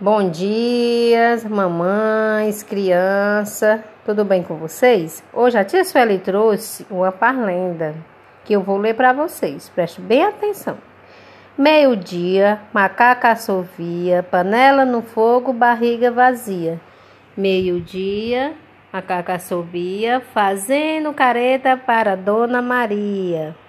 Bom dia, mamães, criança, tudo bem com vocês? Hoje a tia Sueli trouxe uma parlenda que eu vou ler para vocês, preste bem atenção. Meio-dia, macaca assovia, panela no fogo, barriga vazia. Meio-dia, macaca assovia, fazendo careta para Dona Maria.